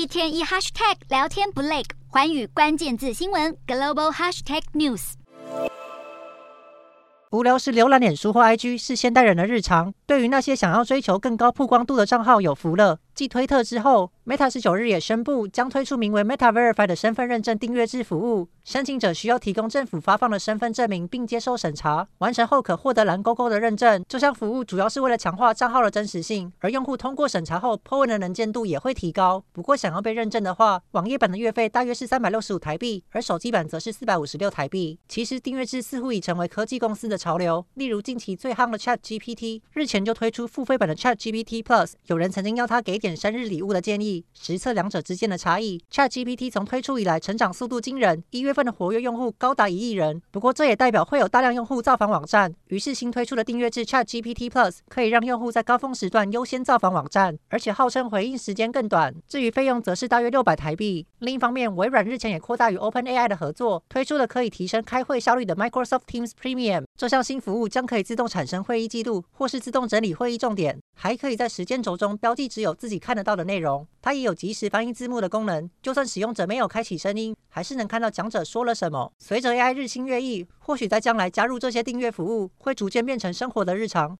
一天一 hashtag 聊天不累，寰宇关键字新闻 global hashtag news。无聊时浏览脸书或 IG 是现代人的日常，对于那些想要追求更高曝光度的账号有福了。继推特之后，Meta 十九日也宣布将推出名为 Meta Verify 的身份认证订阅制服务。申请者需要提供政府发放的身份证明，并接受审查，完成后可获得蓝勾勾的认证。这项服务主要是为了强化账号的真实性，而用户通过审查后，po 文的能见度也会提高。不过，想要被认证的话，网页版的月费大约是三百六十五台币，而手机版则是四百五十六台币。其实，订阅制似乎已成为科技公司的潮流。例如，近期最夯的 ChatGPT，日前就推出付费版的 ChatGPT Plus。有人曾经要他给点生日礼物的建议，实测两者之间的差异。ChatGPT 从推出以来，成长速度惊人，一月份的活跃用户高达一亿人。不过，这也代表会有大量用户造访网站。于是，新推出的订阅制 ChatGPT Plus 可以让用户在高峰时段优先造访网站，而且号称回应时间更短。至于费用，则是大约六百台币。另一方面，微软日前也扩大与 OpenAI 的合作，推出了可以提升开会效率的 Microsoft Teams Premium。这项新服务将可以自动产生会议记录，或是自动整理会议重点，还可以在时间轴中标记只有自己看得到的内容。它也有及时翻译字幕的功能，就算使用者没有开启声音，还是能看到讲者说了什么。随着 AI 日新月异，或许在将来加入这些订阅服务，会逐渐变成生活的日常。